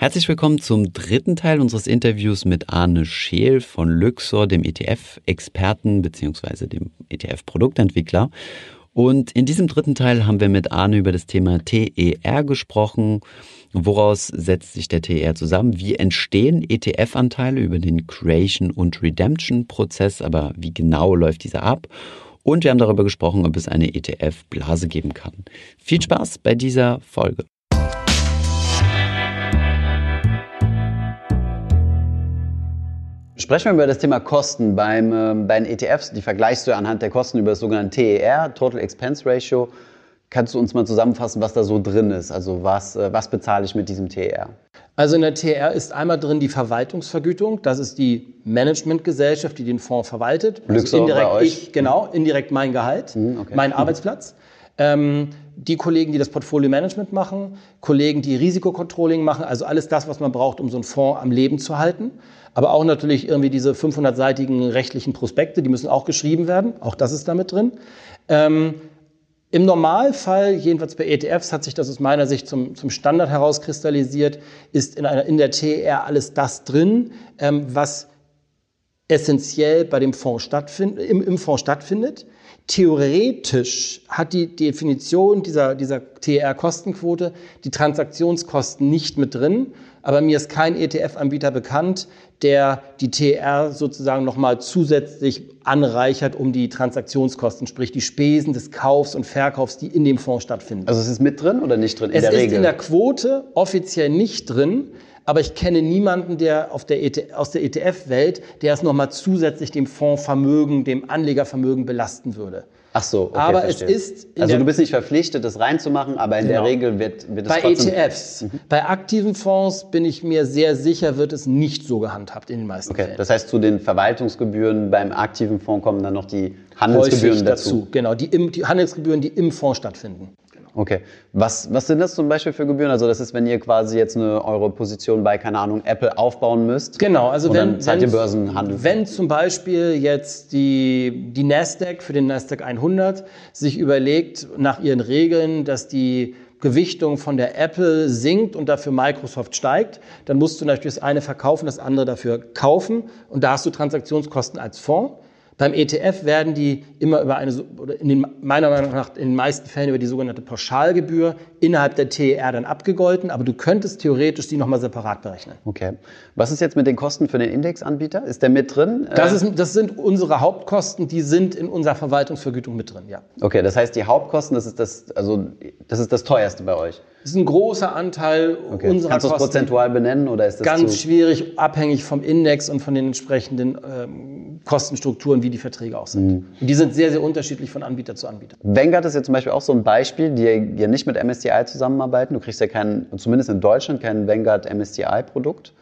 Herzlich willkommen zum dritten Teil unseres Interviews mit Arne Scheel von Luxor, dem ETF-Experten bzw. dem ETF-Produktentwickler. Und in diesem dritten Teil haben wir mit Arne über das Thema TER gesprochen. Woraus setzt sich der TER zusammen? Wie entstehen ETF-Anteile über den Creation- und Redemption-Prozess? Aber wie genau läuft dieser ab? Und wir haben darüber gesprochen, ob es eine ETF-Blase geben kann. Viel Spaß bei dieser Folge. Sprechen wir über das Thema Kosten. Beim, äh, bei den ETFs, die vergleichst du anhand der Kosten über das sogenannte TER, Total Expense Ratio. Kannst du uns mal zusammenfassen, was da so drin ist? Also was, äh, was bezahle ich mit diesem TER? Also in der TER ist einmal drin die Verwaltungsvergütung. Das ist die Managementgesellschaft, die den Fonds verwaltet. Also indirekt ich, genau, indirekt mein Gehalt, mhm, okay. mein Arbeitsplatz. Ähm, die Kollegen, die das Portfolio-Management machen, Kollegen, die Risikocontrolling machen, also alles das, was man braucht, um so einen Fonds am Leben zu halten. Aber auch natürlich irgendwie diese 500-seitigen rechtlichen Prospekte, die müssen auch geschrieben werden. Auch das ist damit drin. Ähm, Im Normalfall, jedenfalls bei ETFs, hat sich das aus meiner Sicht zum, zum Standard herauskristallisiert, ist in, einer, in der TR alles das drin, ähm, was essentiell bei dem Fonds stattfindet, im, im Fonds stattfindet. Theoretisch hat die Definition dieser, dieser TR-Kostenquote die Transaktionskosten nicht mit drin, aber mir ist kein ETF-Anbieter bekannt, der die TR sozusagen nochmal zusätzlich anreichert um die Transaktionskosten, sprich die Spesen des Kaufs und Verkaufs, die in dem Fonds stattfinden. Also es ist mit drin oder nicht drin? In es der ist Regel? in der Quote offiziell nicht drin, aber ich kenne niemanden, der, der ET, aus der ETF-Welt, der es nochmal zusätzlich dem Fondsvermögen, dem Anlegervermögen belasten würde. Ach so, okay, aber verstehe. es ist. Also du bist nicht verpflichtet, das reinzumachen, aber in genau. der Regel wird, wird es Bei ETFs. Mhm. Bei aktiven Fonds bin ich mir sehr sicher, wird es nicht so gehandhabt in den meisten okay. Fällen. Das heißt, zu den Verwaltungsgebühren beim aktiven Fonds kommen dann noch die Handelsgebühren dazu. dazu. Genau, die, im, die Handelsgebühren, die im Fonds stattfinden. Okay. Was, was sind das zum Beispiel für Gebühren? Also das ist, wenn ihr quasi jetzt eine eure Position bei, keine Ahnung, Apple aufbauen müsst. Genau, also wenn, dann zahlt ihr Börsenhandel. Wenn zum Beispiel jetzt die, die Nasdaq für den Nasdaq 100 sich überlegt nach ihren Regeln, dass die Gewichtung von der Apple sinkt und dafür Microsoft steigt, dann musst du natürlich das eine verkaufen, das andere dafür kaufen und da hast du Transaktionskosten als Fonds. Beim ETF werden die immer über eine, oder in den, meiner Meinung nach in den meisten Fällen über die sogenannte Pauschalgebühr innerhalb der TER dann abgegolten, aber du könntest theoretisch die nochmal separat berechnen. Okay. Was ist jetzt mit den Kosten für den Indexanbieter? Ist der mit drin? Das, ist, das sind unsere Hauptkosten, die sind in unserer Verwaltungsvergütung mit drin, ja. Okay, das heißt, die Hauptkosten, das ist das, also, das ist das teuerste bei euch? Das ist ein großer Anteil okay. unserer Kannst Kosten. Kannst du es prozentual benennen oder ist das Ganz schwierig, abhängig vom Index und von den entsprechenden ähm, Kostenstrukturen, wie die Verträge auch sind. Mhm. Und die sind sehr, sehr unterschiedlich von Anbieter zu Anbieter. Vanguard ist ja zum Beispiel auch so ein Beispiel, die ja nicht mit MSCI zusammenarbeiten. Du kriegst ja kein, zumindest in Deutschland, kein Vanguard MSCI-Produkt.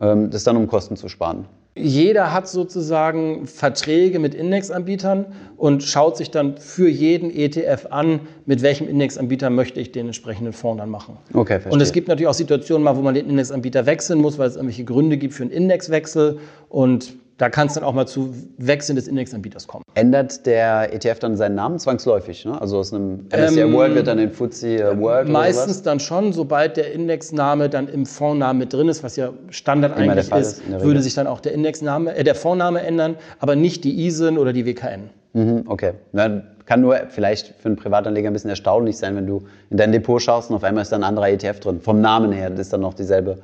Ähm, das ist dann, um Kosten zu sparen. Jeder hat sozusagen Verträge mit Indexanbietern und schaut sich dann für jeden ETF an, mit welchem Indexanbieter möchte ich den entsprechenden Fonds dann machen. Okay, verstehe. Und es gibt natürlich auch Situationen mal, wo man den Indexanbieter wechseln muss, weil es irgendwelche Gründe gibt für einen Indexwechsel und da kann es dann auch mal zu Wechseln des Indexanbieters kommen. Ändert der ETF dann seinen Namen zwangsläufig? Ne? Also aus einem MSCI ähm, World wird dann in FTSE äh, World Meistens dann schon, sobald der Indexname dann im Fondsnamen mit drin ist, was ja Standard Immer eigentlich ist, ist würde sich dann auch der Indexname, äh, der Fondsname ändern, aber nicht die ISIN oder die WKN. Mhm, okay. Na, kann nur vielleicht für einen Privatanleger ein bisschen erstaunlich sein, wenn du in dein Depot schaust und auf einmal ist da ein anderer ETF drin. Vom Namen her, ist dann noch dieselbe.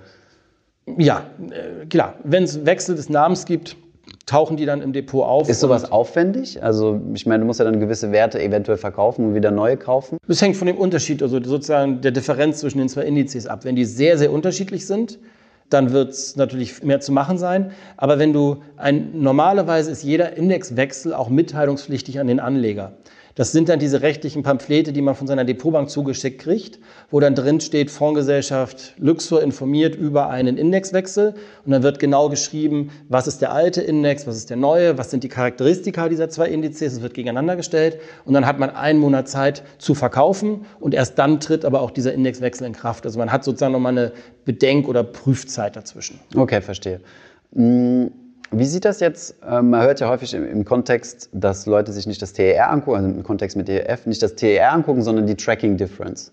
Ja, äh, klar. Wenn es Wechsel des Namens gibt, tauchen die dann im Depot auf. Ist sowas aufwendig? Also ich meine, du musst ja dann gewisse Werte eventuell verkaufen und wieder neue kaufen. Das hängt von dem Unterschied, also sozusagen der Differenz zwischen den zwei Indizes ab. Wenn die sehr, sehr unterschiedlich sind, dann wird es natürlich mehr zu machen sein. Aber wenn du ein, normalerweise ist jeder Indexwechsel auch mitteilungspflichtig an den Anleger. Das sind dann diese rechtlichen Pamphlete, die man von seiner Depotbank zugeschickt kriegt, wo dann drin steht, Fondsgesellschaft Luxor informiert über einen Indexwechsel. Und dann wird genau geschrieben, was ist der alte Index, was ist der neue, was sind die Charakteristika dieser zwei Indizes. Es wird gegeneinander gestellt. Und dann hat man einen Monat Zeit zu verkaufen. Und erst dann tritt aber auch dieser Indexwechsel in Kraft. Also man hat sozusagen nochmal eine Bedenk- oder Prüfzeit dazwischen. Okay, verstehe. Hm, wie sieht das jetzt? Ähm, man hört ja häufig im, Kontext, dass Leute sich nicht das TER angucken, also im Kontext mit DEF, nicht das TER angucken, sondern die Tracking Difference.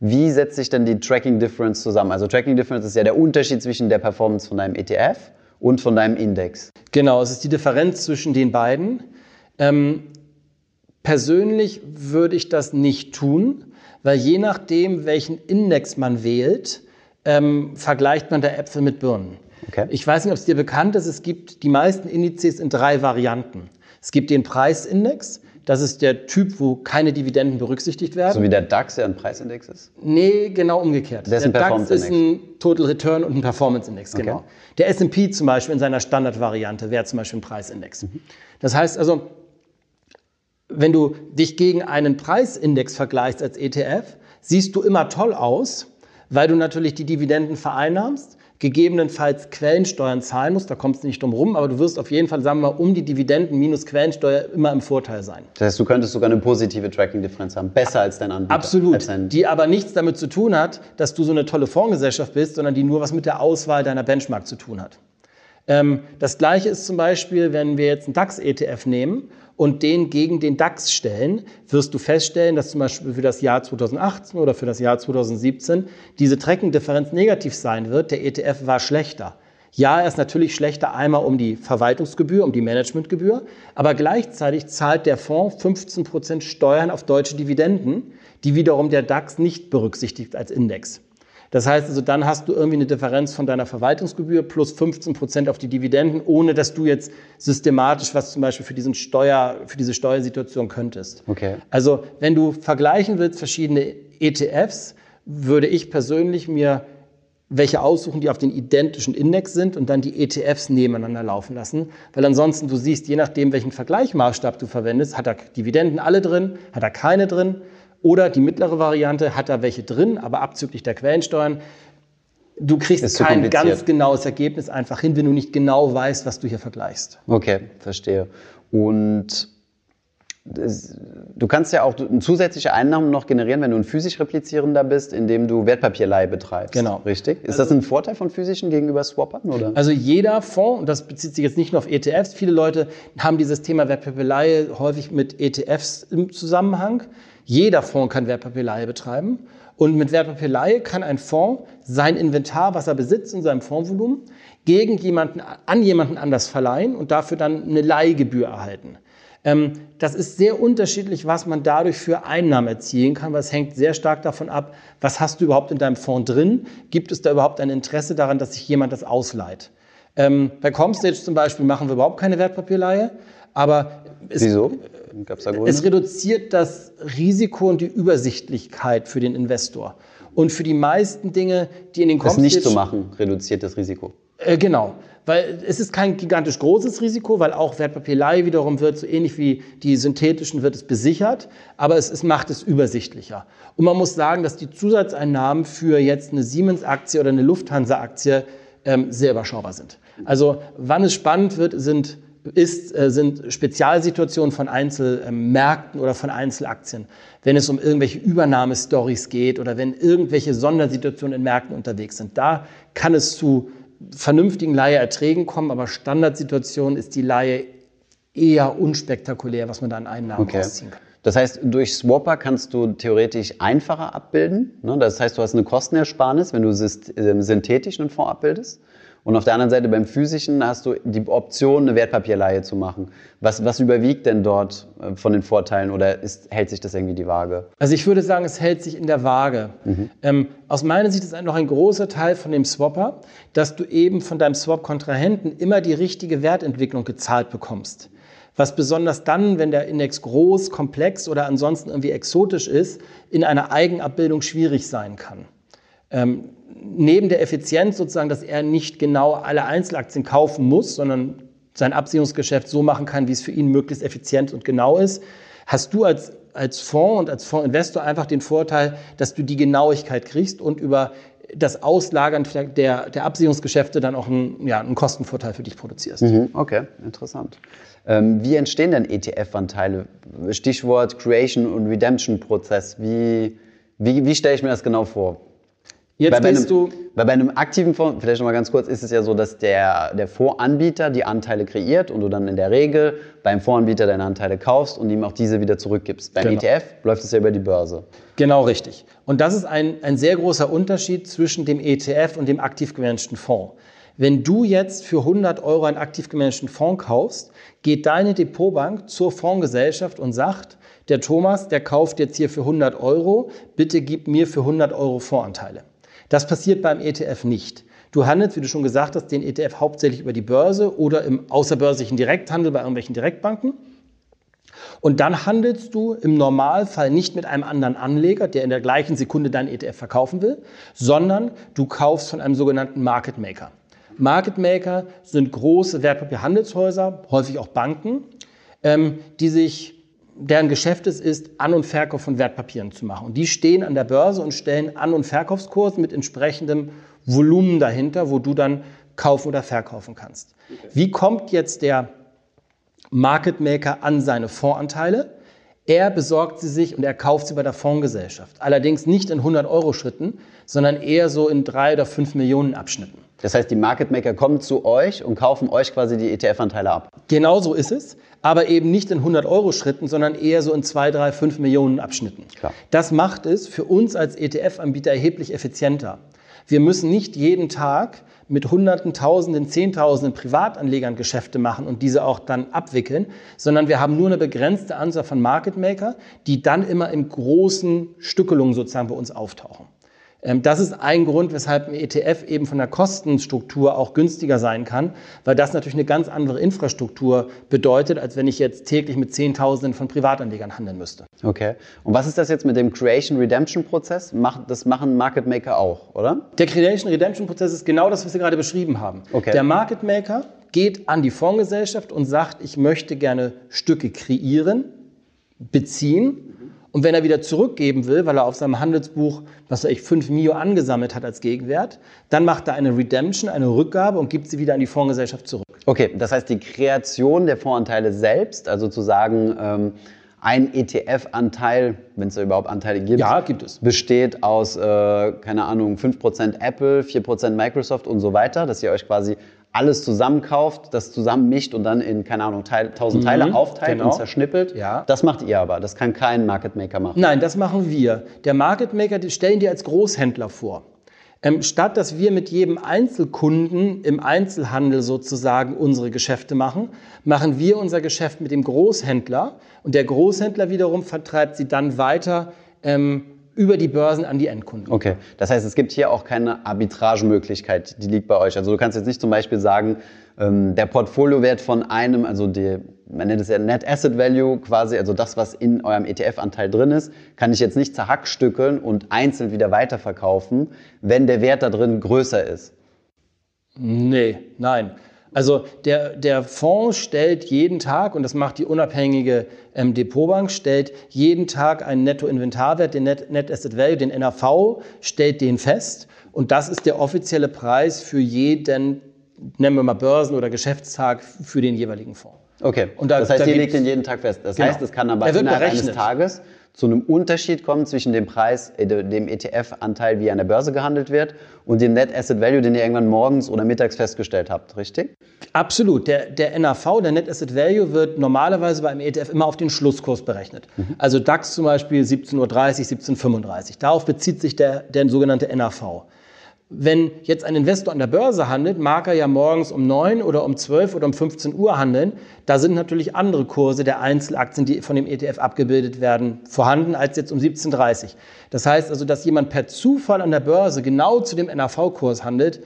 Wie setzt sich denn die Tracking Difference zusammen? Also Tracking Difference ist ja der Unterschied zwischen der Performance von deinem ETF und von deinem Index. Genau, es ist die Differenz zwischen den beiden. Ähm, persönlich würde ich das nicht tun, weil je nachdem, welchen Index man wählt, ähm, vergleicht man da Äpfel mit Birnen. Okay. Ich weiß nicht, ob es dir bekannt ist, es gibt die meisten Indizes in drei Varianten. Es gibt den Preisindex, das ist der Typ, wo keine Dividenden berücksichtigt werden. So wie der DAX ja ein Preisindex ist? Nee, genau umgekehrt. Der, der DAX ist ein Total Return und ein Performance-Index, genau. Okay. Der S&P zum Beispiel in seiner Standardvariante wäre zum Beispiel ein Preisindex. Mhm. Das heißt also, wenn du dich gegen einen Preisindex vergleichst als ETF, siehst du immer toll aus, weil du natürlich die Dividenden vereinnahmst, gegebenenfalls Quellensteuern zahlen musst, da kommst du nicht drum rum, aber du wirst auf jeden Fall, sagen wir mal, um die Dividenden minus Quellensteuer immer im Vorteil sein. Das heißt, du könntest sogar eine positive Tracking-Differenz haben, besser als dein Anbieter. Absolut, dein die aber nichts damit zu tun hat, dass du so eine tolle Fondsgesellschaft bist, sondern die nur was mit der Auswahl deiner Benchmark zu tun hat. Ähm, das gleiche ist zum Beispiel, wenn wir jetzt einen DAX-ETF nehmen und den gegen den DAX stellen, wirst du feststellen, dass zum Beispiel für das Jahr 2018 oder für das Jahr 2017 diese Treckendifferenz negativ sein wird. Der ETF war schlechter. Ja, er ist natürlich schlechter einmal um die Verwaltungsgebühr, um die Managementgebühr, aber gleichzeitig zahlt der Fonds 15 Prozent Steuern auf deutsche Dividenden, die wiederum der DAX nicht berücksichtigt als Index. Das heißt also, dann hast du irgendwie eine Differenz von deiner Verwaltungsgebühr plus 15 Prozent auf die Dividenden, ohne dass du jetzt systematisch was zum Beispiel für, diesen Steuer, für diese Steuersituation könntest. Okay. Also, wenn du vergleichen willst, verschiedene ETFs, würde ich persönlich mir welche aussuchen, die auf den identischen Index sind und dann die ETFs nebeneinander laufen lassen. Weil ansonsten du siehst, je nachdem, welchen Vergleichmaßstab du verwendest, hat er Dividenden alle drin, hat er keine drin. Oder die mittlere Variante hat da welche drin, aber abzüglich der Quellensteuern. Du kriegst kein ganz genaues Ergebnis einfach hin, wenn du nicht genau weißt, was du hier vergleichst. Okay, verstehe. Und du kannst ja auch zusätzliche Einnahmen noch generieren, wenn du ein physisch replizierender bist, indem du Wertpapierleihe betreibst. Genau. Richtig? Ist also, das ein Vorteil von physischen gegenüber Swappern? Oder? Also jeder Fonds, und das bezieht sich jetzt nicht nur auf ETFs, viele Leute haben dieses Thema Wertpapierleihe häufig mit ETFs im Zusammenhang. Jeder Fonds kann Wertpapierleihe betreiben. Und mit Wertpapierleihe kann ein Fonds sein Inventar, was er besitzt in seinem Fondsvolumen, gegen jemanden, an jemanden anders verleihen und dafür dann eine Leihgebühr erhalten. Ähm, das ist sehr unterschiedlich, was man dadurch für Einnahmen erzielen kann, weil es hängt sehr stark davon ab, was hast du überhaupt in deinem Fonds drin? Gibt es da überhaupt ein Interesse daran, dass sich jemand das ausleiht? Ähm, bei Comstage zum Beispiel machen wir überhaupt keine Wertpapierleihe, aber es, Wieso? Gab's da Gründe? es reduziert das Risiko und die Übersichtlichkeit für den Investor. Und für die meisten Dinge, die in den Das nicht zu machen, reduziert das Risiko. Äh, genau. Weil es ist kein gigantisch großes Risiko, weil auch Wertpapierleihe wiederum wird, so ähnlich wie die synthetischen, wird es besichert, aber es, es macht es übersichtlicher. Und man muss sagen, dass die Zusatzeinnahmen für jetzt eine Siemens-Aktie oder eine Lufthansa-Aktie ähm, sehr überschaubar sind. Also wann es spannend wird, sind ist, äh, sind Spezialsituationen von Einzelmärkten oder von Einzelaktien. Wenn es um irgendwelche Übernahmestories geht oder wenn irgendwelche Sondersituationen in Märkten unterwegs sind. Da kann es zu vernünftigen Leiheerträgen kommen, aber Standardsituation ist die Leihe eher unspektakulär, was man da an Einnahmen okay. rausziehen kann. Das heißt, durch Swapper kannst du theoretisch einfacher abbilden. Ne? Das heißt, du hast eine Kostenersparnis, wenn du ähm, synthetisch einen Fonds abbildest. Und auf der anderen Seite beim physischen hast du die Option, eine Wertpapierleihe zu machen. Was, was überwiegt denn dort äh, von den Vorteilen oder ist, hält sich das irgendwie die Waage? Also ich würde sagen, es hält sich in der Waage. Mhm. Ähm, aus meiner Sicht ist noch ein großer Teil von dem Swapper, dass du eben von deinem Swap-Kontrahenten immer die richtige Wertentwicklung gezahlt bekommst. Was besonders dann, wenn der Index groß, komplex oder ansonsten irgendwie exotisch ist, in einer Eigenabbildung schwierig sein kann. Ähm, neben der Effizienz sozusagen, dass er nicht genau alle Einzelaktien kaufen muss, sondern sein Absicherungsgeschäft so machen kann, wie es für ihn möglichst effizient und genau ist, hast du als, als Fonds und als Fondsinvestor einfach den Vorteil, dass du die Genauigkeit kriegst und über das Auslagern der, der Absicherungsgeschäfte dann auch einen, ja, einen Kostenvorteil für dich produzierst. Mhm, okay, interessant. Ähm, wie entstehen denn ETF-Anteile? Stichwort Creation und Redemption-Prozess. Wie, wie, wie stelle ich mir das genau vor? Jetzt bei bist einem, du. Weil bei einem aktiven Fonds, vielleicht nochmal ganz kurz, ist es ja so, dass der, der Fondsanbieter die Anteile kreiert und du dann in der Regel beim Fondsanbieter deine Anteile kaufst und ihm auch diese wieder zurückgibst. Beim genau. ETF läuft es ja über die Börse. Genau richtig. Und das ist ein, ein sehr großer Unterschied zwischen dem ETF und dem aktiv gemanagten Fonds. Wenn du jetzt für 100 Euro einen aktiv gemanagten Fonds kaufst, geht deine Depotbank zur Fondsgesellschaft und sagt, der Thomas, der kauft jetzt hier für 100 Euro, bitte gib mir für 100 Euro Fondsanteile. Das passiert beim ETF nicht. Du handelst, wie du schon gesagt hast, den ETF hauptsächlich über die Börse oder im außerbörslichen Direkthandel bei irgendwelchen Direktbanken. Und dann handelst du im Normalfall nicht mit einem anderen Anleger, der in der gleichen Sekunde deinen ETF verkaufen will, sondern du kaufst von einem sogenannten Market Maker. Market Maker sind große Wertpapierhandelshäuser, häufig auch Banken, ähm, die sich deren Geschäft es ist, An- und Verkauf von Wertpapieren zu machen. Und die stehen an der Börse und stellen An- und Verkaufskurse mit entsprechendem Volumen dahinter, wo du dann kaufen oder verkaufen kannst. Okay. Wie kommt jetzt der Market Maker an seine Fondsanteile? Er besorgt sie sich und er kauft sie bei der Fondsgesellschaft. Allerdings nicht in 100 Euro Schritten, sondern eher so in drei oder fünf Millionen Abschnitten. Das heißt, die Market Maker kommen zu euch und kaufen euch quasi die ETF-Anteile ab. Genau so ist es, aber eben nicht in 100 Euro Schritten, sondern eher so in zwei, drei, fünf Millionen Abschnitten. Klar. Das macht es für uns als ETF-Anbieter erheblich effizienter. Wir müssen nicht jeden Tag mit Hunderten, Tausenden, Zehntausenden Privatanlegern Geschäfte machen und diese auch dann abwickeln, sondern wir haben nur eine begrenzte Anzahl von Market Maker, die dann immer in großen Stückelungen sozusagen bei uns auftauchen. Ähm, das ist ein Grund, weshalb ein ETF eben von der Kostenstruktur auch günstiger sein kann, weil das natürlich eine ganz andere Infrastruktur bedeutet, als wenn ich jetzt täglich mit Zehntausenden von Privatanlegern handeln müsste. Okay. Und was ist das jetzt mit dem Creation-Redemption-Prozess? Das machen Market Maker auch, oder? Der Creation-Redemption-Prozess ist genau das, was wir gerade beschrieben haben. Okay. Der Market Maker geht an die Fondsgesellschaft und sagt, ich möchte gerne Stücke kreieren, beziehen und wenn er wieder zurückgeben will, weil er auf seinem Handelsbuch, was weiß ich, 5 Mio angesammelt hat als Gegenwert, dann macht er eine Redemption, eine Rückgabe und gibt sie wieder an die Fondsgesellschaft zurück. Okay, das heißt, die Kreation der Fondsanteile selbst, also zu sagen, ähm, ein ETF-Anteil, wenn es da überhaupt Anteile gibt, ja, gibt es. besteht aus, äh, keine Ahnung, 5% Apple, 4% Microsoft und so weiter, dass ihr euch quasi alles zusammenkauft, das zusammenmischt und dann in, keine Ahnung, Teil, tausend Teile mhm, aufteilt genau. und zerschnippelt. Ja. Das macht ihr aber. Das kann kein Market Maker machen. Nein, das machen wir. Der Market Maker, die stellen dir als Großhändler vor. Ähm, statt dass wir mit jedem Einzelkunden im Einzelhandel sozusagen unsere Geschäfte machen, machen wir unser Geschäft mit dem Großhändler und der Großhändler wiederum vertreibt sie dann weiter ähm, über die Börsen an die Endkunden. Okay, das heißt, es gibt hier auch keine Arbitragemöglichkeit, die liegt bei euch. Also du kannst jetzt nicht zum Beispiel sagen, ähm, der Portfoliowert von einem, also die, man nennt es ja Net Asset Value quasi, also das, was in eurem ETF-Anteil drin ist, kann ich jetzt nicht zerhackstückeln und einzeln wieder weiterverkaufen, wenn der Wert da drin größer ist. Nee, nein. Also der, der Fonds stellt jeden Tag, und das macht die unabhängige ähm, Depotbank, stellt jeden Tag einen Nettoinventarwert, den Net, Net Asset Value, den NAV, stellt den fest. Und das ist der offizielle Preis für jeden, nennen wir mal Börsen- oder Geschäftstag für den jeweiligen Fonds. Okay, und da, das heißt, da ihr legt den jeden Tag fest. Das genau. heißt, es kann aber innerhalb berechnet. eines Tages zu einem Unterschied kommen zwischen dem Preis, äh, dem ETF-Anteil, wie er an der Börse gehandelt wird, und dem Net Asset Value, den ihr irgendwann morgens oder mittags festgestellt habt, richtig? Absolut. Der, der NAV, der Net Asset Value, wird normalerweise beim ETF immer auf den Schlusskurs berechnet. Mhm. Also DAX zum Beispiel 17.30 Uhr, 17.35 Uhr. Darauf bezieht sich der, der sogenannte NAV. Wenn jetzt ein Investor an der Börse handelt, mag er ja morgens um 9 oder um 12 oder um 15 Uhr handeln. Da sind natürlich andere Kurse der Einzelaktien, die von dem ETF abgebildet werden, vorhanden als jetzt um 17.30 Uhr. Das heißt also, dass jemand per Zufall an der Börse genau zu dem NAV-Kurs handelt,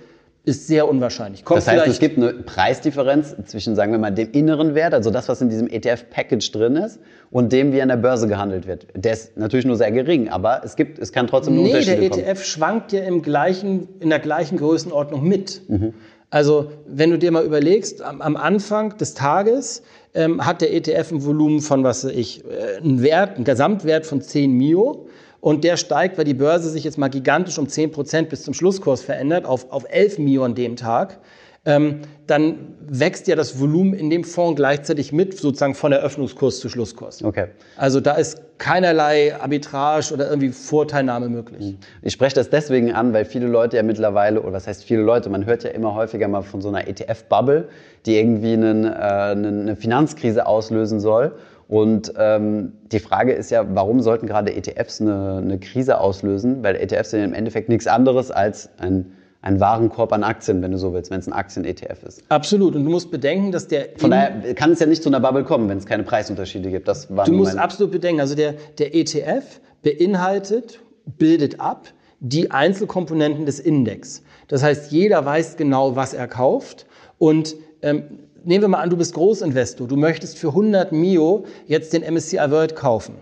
ist sehr unwahrscheinlich. Kommt das heißt, es gibt eine Preisdifferenz zwischen, sagen wir mal, dem inneren Wert, also das, was in diesem ETF-Package drin ist, und dem, wie an der Börse gehandelt wird. Der ist natürlich nur sehr gering, aber es gibt, es kann trotzdem nee, Unterschiede Nee, der ETF schwankt ja im gleichen, in der gleichen Größenordnung mit. Mhm. Also, wenn du dir mal überlegst, am, am Anfang des Tages ähm, hat der ETF ein Volumen von, was weiß ich, äh, einen Wert, einen Gesamtwert von 10 Mio und der steigt, weil die Börse sich jetzt mal gigantisch um 10 Prozent bis zum Schlusskurs verändert, auf, auf 11 Mio an dem Tag. ähm, dann wächst ja das Volumen in dem Fonds gleichzeitig mit, sozusagen von Eröffnungskurs zu Schlusskurs. Okay. Also da ist keinerlei Arbitrage oder irgendwie Vorteilnahme möglich. Mhm. Ich spreche das deswegen an, weil viele Leute ja mittlerweile, oder was heißt viele Leute, man hört ja immer häufiger mal von so einer ETF-Bubble, die irgendwie einen, äh, eine Finanzkrise auslösen soll. Und ähm, die Frage ist ja, warum sollten gerade ETFs eine, eine Krise auslösen? Weil ETFs sind im Endeffekt nichts anderes als ein ein Warenkorb an Aktien, wenn du so willst, wenn es ein Aktien-ETF ist. Absolut. Und du musst bedenken, dass der. Von daher kann es ja nicht zu einer Bubble kommen, wenn es keine Preisunterschiede gibt. Das war du musst absolut bedenken. Also der, der ETF beinhaltet, bildet ab die Einzelkomponenten des Index. Das heißt, jeder weiß genau, was er kauft. Und ähm, nehmen wir mal an, du bist Großinvestor. Du möchtest für 100 Mio jetzt den MSCI World kaufen.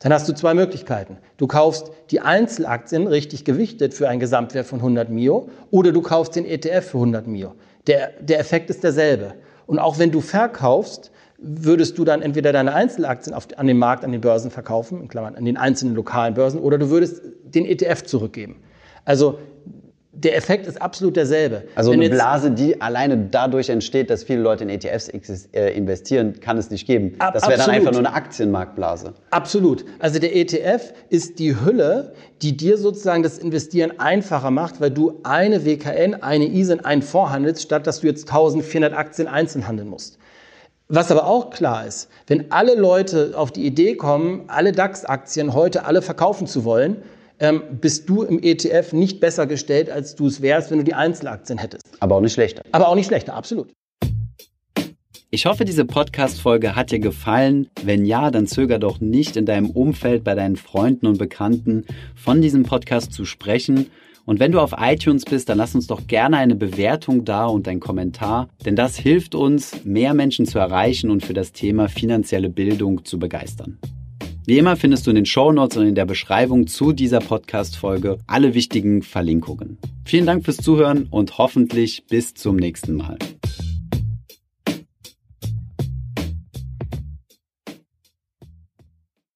Dann hast du zwei Möglichkeiten. Du kaufst die Einzelaktien richtig gewichtet für einen Gesamtwert von 100 Mio oder du kaufst den ETF für 100 Mio. Der, der Effekt ist derselbe. Und auch wenn du verkaufst, würdest du dann entweder deine Einzelaktien auf, an den Markt, an den Börsen verkaufen, in Klammern, an den einzelnen lokalen Börsen, oder du würdest den ETF zurückgeben. Also der Effekt ist absolut derselbe. Also Wenn eine Blase, die alleine dadurch entsteht, dass viele Leute in ETFs äh, investieren, kann es nicht geben. Ab, das wäre dann einfach nur eine Aktienmarktblase. Absolut. Also der ETF ist die Hülle, die dir sozusagen das Investieren einfacher macht, weil du eine WKN, eine ISIN, einen Fonds handelst, statt dass du jetzt 1400 Aktien einzeln handeln musst. Was aber auch klar ist, wenn alle Leute auf die Idee kommen, alle DAX-Aktien heute alle verkaufen zu wollen, ähm, bist du im ETF nicht besser gestellt, als du es wärst, wenn du die Einzelaktien hättest. Aber auch nicht schlechter. Aber auch nicht schlechter, absolut. Ich hoffe, diese Podcast-Folge hat dir gefallen. Wenn ja, dann zöger doch nicht in deinem Umfeld bei deinen Freunden und Bekannten von diesem Podcast zu sprechen. Und wenn du auf iTunes bist, dann lass uns doch gerne eine Bewertung da und ein Kommentar, denn das hilft uns, mehr Menschen zu erreichen und für das Thema finanzielle Bildung zu begeistern. Wie immer findest du in den Show Notes und in der Beschreibung zu dieser Podcast-Folge alle wichtigen Verlinkungen. Vielen Dank fürs Zuhören und hoffentlich bis zum nächsten Mal.